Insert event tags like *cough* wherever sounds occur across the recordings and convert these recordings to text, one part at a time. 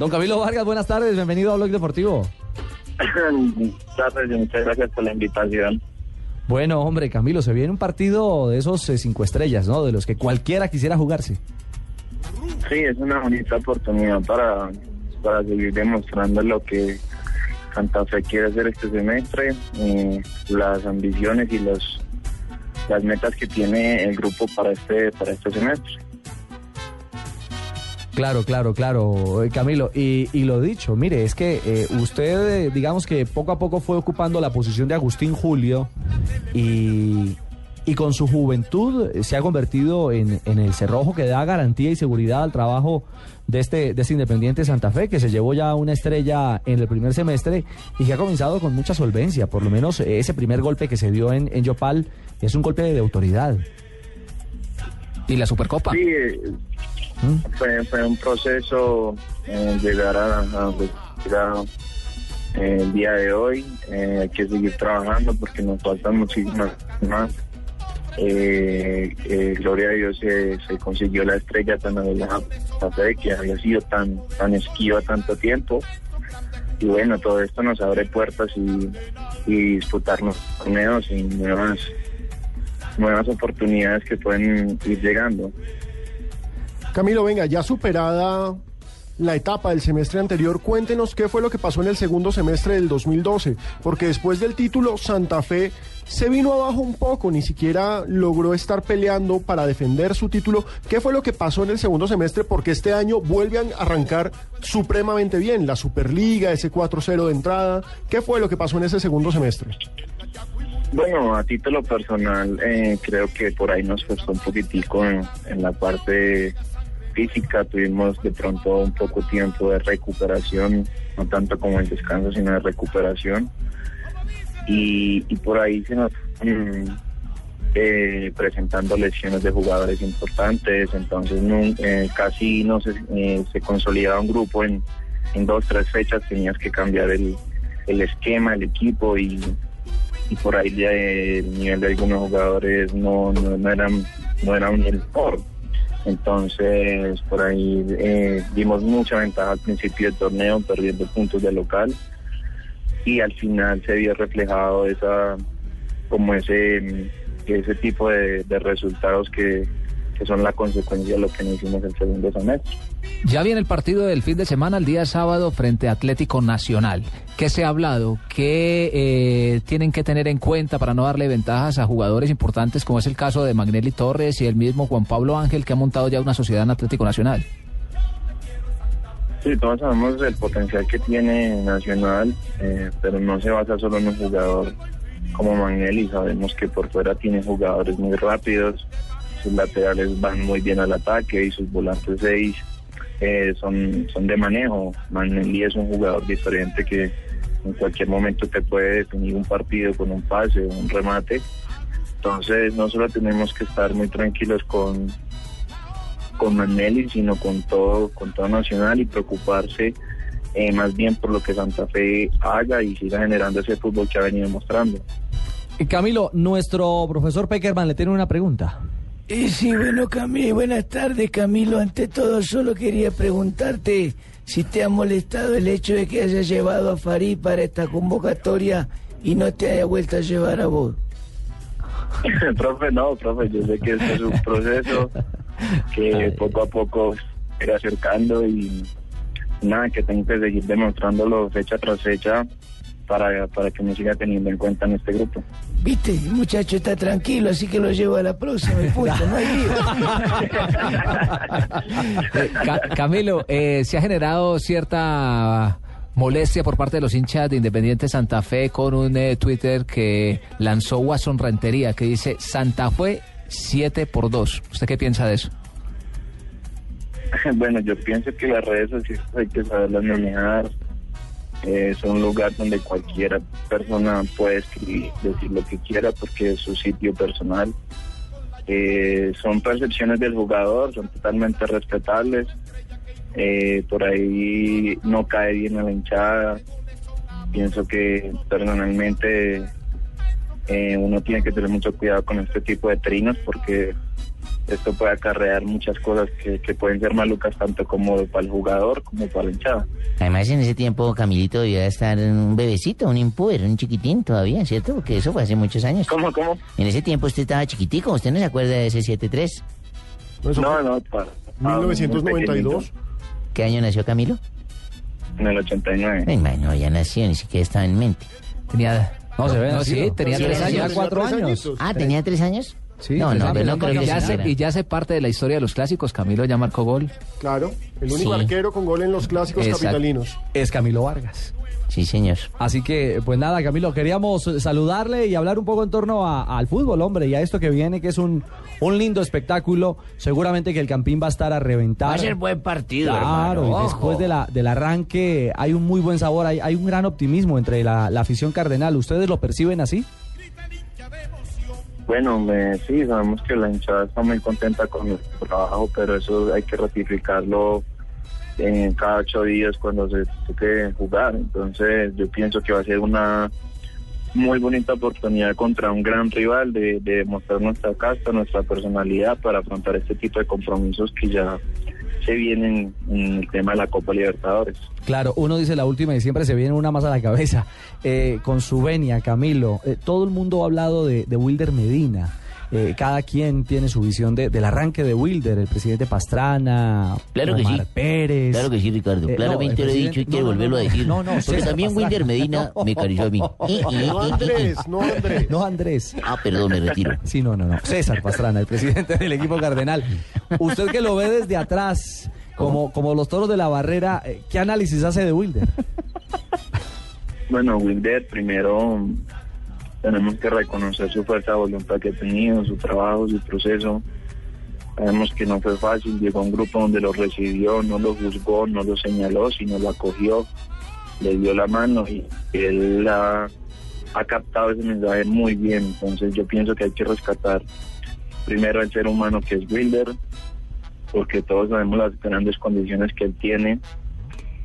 Don Camilo Vargas, buenas tardes. Bienvenido a Blog Deportivo. *laughs* Gracias, muchas gracias por la invitación. Bueno, hombre, Camilo, se viene un partido de esos eh, cinco estrellas, ¿no? De los que cualquiera quisiera jugarse. Sí, es una bonita oportunidad para, para seguir demostrando lo que Santa Fe quiere hacer este semestre, eh, las ambiciones y los las metas que tiene el grupo para este para este semestre. Claro, claro, claro, eh, Camilo. Y, y lo dicho, mire, es que eh, usted, eh, digamos que poco a poco fue ocupando la posición de Agustín Julio y, y con su juventud se ha convertido en, en el cerrojo que da garantía y seguridad al trabajo de este, de este Independiente Santa Fe, que se llevó ya una estrella en el primer semestre y que ha comenzado con mucha solvencia. Por lo menos ese primer golpe que se dio en, en Yopal es un golpe de autoridad. ¿Y la Supercopa? Sí, fue, un proceso eh, llegar a, a llegar, eh, el día de hoy. Eh, hay que seguir trabajando porque nos faltan muchísimas más. Gloria a Dios se, consiguió la estrella tan adelante que había sido tan, tan esquiva tanto tiempo. Y bueno, todo esto nos abre puertas y, y disputarnos torneos y nuevas, nuevas oportunidades que pueden ir llegando. Camilo, venga, ya superada la etapa del semestre anterior, cuéntenos qué fue lo que pasó en el segundo semestre del 2012, porque después del título Santa Fe se vino abajo un poco, ni siquiera logró estar peleando para defender su título. ¿Qué fue lo que pasó en el segundo semestre? Porque este año vuelve a arrancar supremamente bien, la Superliga, ese 4-0 de entrada. ¿Qué fue lo que pasó en ese segundo semestre? Bueno, a título personal, eh, creo que por ahí nos costó un poquitico en la parte física, tuvimos de pronto un poco tiempo de recuperación, no tanto como el descanso, sino de recuperación. Y, por ahí se nos mm, eh, presentando lesiones de jugadores importantes, entonces eh, casi no se, eh, se consolidaba un grupo en, dos, tres fechas, tenías que cambiar el, el esquema, el equipo y, por ahí ya el nivel de algunos jugadores no, no, no eran no era un mejor. Entonces, por ahí eh, dimos mucha ventaja al principio del torneo, perdiendo puntos de local. Y al final se vio reflejado esa, como ese, ese tipo de, de resultados que, que son la consecuencia de lo que no hicimos el segundo semestre. Ya viene el partido del fin de semana, el día sábado, frente a Atlético Nacional. ¿Qué se ha hablado? ¿Qué eh, tienen que tener en cuenta para no darle ventajas a jugadores importantes, como es el caso de Magnelli Torres y el mismo Juan Pablo Ángel, que ha montado ya una sociedad en Atlético Nacional? Sí, todos sabemos el potencial que tiene Nacional, eh, pero no se basa solo en un jugador como Magnelli. Sabemos que por fuera tiene jugadores muy rápidos, sus laterales van muy bien al ataque y sus volantes seis eh, son, son de manejo. Magnelli es un jugador diferente que en cualquier momento te puede definir un partido con un pase, un remate. Entonces no solo tenemos que estar muy tranquilos con, con Magnelli, sino con todo, con todo Nacional y preocuparse eh, más bien por lo que Santa Fe haga y siga generando ese fútbol que ha venido mostrando. Camilo, nuestro profesor Peckerman le tiene una pregunta. Eh, sí, bueno, Camilo, buenas tardes, Camilo. Ante todo, solo quería preguntarte si te ha molestado el hecho de que hayas llevado a Farid para esta convocatoria y no te haya vuelto a llevar a vos. *laughs* profe, no, profe, yo sé que este es un proceso que *laughs* poco a poco se irá acercando y nada, que tengo que seguir demostrándolo fecha tras fecha para, para que me siga teniendo en cuenta en este grupo. Viste, el muchacho está tranquilo, así que lo llevo a la próxima y no hay *laughs* Eh, Ca- Camilo, eh, se ha generado cierta molestia por parte de los hinchas de Independiente Santa Fe con un eh, Twitter que lanzó Watson Rentería que dice Santa Fe 7 por 2. ¿Usted qué piensa de eso? *laughs* Bueno, yo pienso que las redes sociales hay que saberlas manejar. Es un lugar donde cualquier persona puede escribir, decir lo que quiera porque es su sitio personal. Eh, son percepciones del jugador, son totalmente respetables. Eh, por ahí no cae bien a la hinchada. Pienso que personalmente eh, uno tiene que tener mucho cuidado con este tipo de trinos porque esto puede acarrear muchas cosas que, que pueden ser malucas tanto como para el jugador como para la hinchada. Además, en ese tiempo Camilito debía estar un bebecito, un impuber, un chiquitín todavía, ¿cierto? Porque eso fue hace muchos años. ¿Cómo, cómo? En ese tiempo usted estaba chiquitico, ¿usted no se acuerda de ese 7-3? Eso No, no, para, 1992. ¿Qué año nació Camilo? En el 89. Ay, no, ya nació, ni siquiera estaba en mente. Tenía, No, se ve no, sí, tenía Sí, tres años. Tenía cuatro años. Ah, ¿tenía tres años? Sí, no, no, no creo que ya se, y ya hace parte de la historia de los clásicos. Camilo ya marcó gol. Claro, el único Sí. arquero con gol en los clásicos Exacto. capitalinos. Es Camilo Vargas. Sí, señor. Así que, pues nada, Camilo, queríamos saludarle y hablar un poco en torno a- al fútbol, hombre, y a esto que viene, que es un, un lindo espectáculo. Seguramente que el Campín va a estar a reventar. Va a ser buen partido, Claro, hermano, y después de la, del arranque hay un muy buen sabor, hay, hay un gran optimismo entre la, la afición cardenal. ¿Ustedes lo perciben así? Bueno, me- sí, sabemos que la hinchada está muy contenta con el trabajo, pero eso hay que ratificarlo en cada ocho días cuando se toque jugar. Entonces, yo pienso que va a ser una muy bonita oportunidad contra un gran rival de, de mostrar nuestra casta, nuestra personalidad para afrontar este tipo de compromisos que ya se vienen en el tema de la Copa Libertadores. Claro, uno dice la última y siempre se viene una más a la cabeza. *laughs* Eh, con su venia, Camilo, eh, todo el mundo ha hablado de, de Wilder Medina. Eh, cada quien tiene su visión de- del arranque de Wilder, el presidente Pastrana, Claro que sí. Pérez. Claro que sí, Ricardo. Eh, Claramente no, lo he dicho y quiero no, no, volverlo a decir. no, no, Porque César también Pastrana. Wilder Medina No. me acarició a mí. No, *laughs* Andrés, no, Andrés. No, Andrés. Ah, perdón, me retiro. Sí, no, no, no. César Pastrana, el presidente del equipo cardenal. Usted que lo ve desde atrás, como, como los toros de la barrera, eh, ¿qué análisis hace de Wilder? Bueno, Wilder, primero tenemos que reconocer su fuerza de voluntad que ha tenido, su trabajo, su proceso. Sabemos que no fue fácil, llegó a un grupo donde lo recibió, no lo juzgó, no lo señaló, sino lo acogió, le dio la mano y él ha, ha captado ese mensaje muy bien. Entonces yo pienso que hay que rescatar primero el ser humano que es Wilder, porque todos sabemos las grandes condiciones que él tiene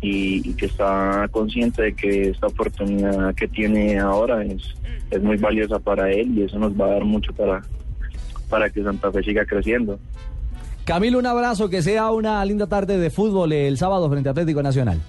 y, que está consciente de que esta oportunidad que tiene ahora es, es muy valiosa para él y eso nos va a dar mucho para, para que Santa Fe siga creciendo. Camilo, un abrazo, que sea una linda tarde de fútbol el sábado frente a Atlético Nacional.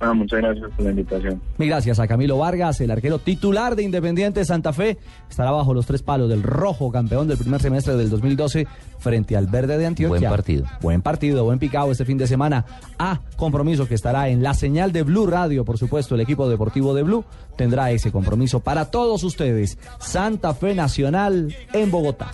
Ah, muchas gracias por la invitación. Mil gracias a Camilo Vargas, el arquero titular de Independiente Santa Fe. Estará bajo los tres palos del rojo, campeón del primer semestre del 2012, frente al verde de Antioquia. Buen partido. Buen partido, buen picado este fin de semana. A compromiso que estará en la señal de Blue Radio, por supuesto, el equipo deportivo de Blue tendrá ese compromiso para todos ustedes. Santa Fe Nacional en Bogotá.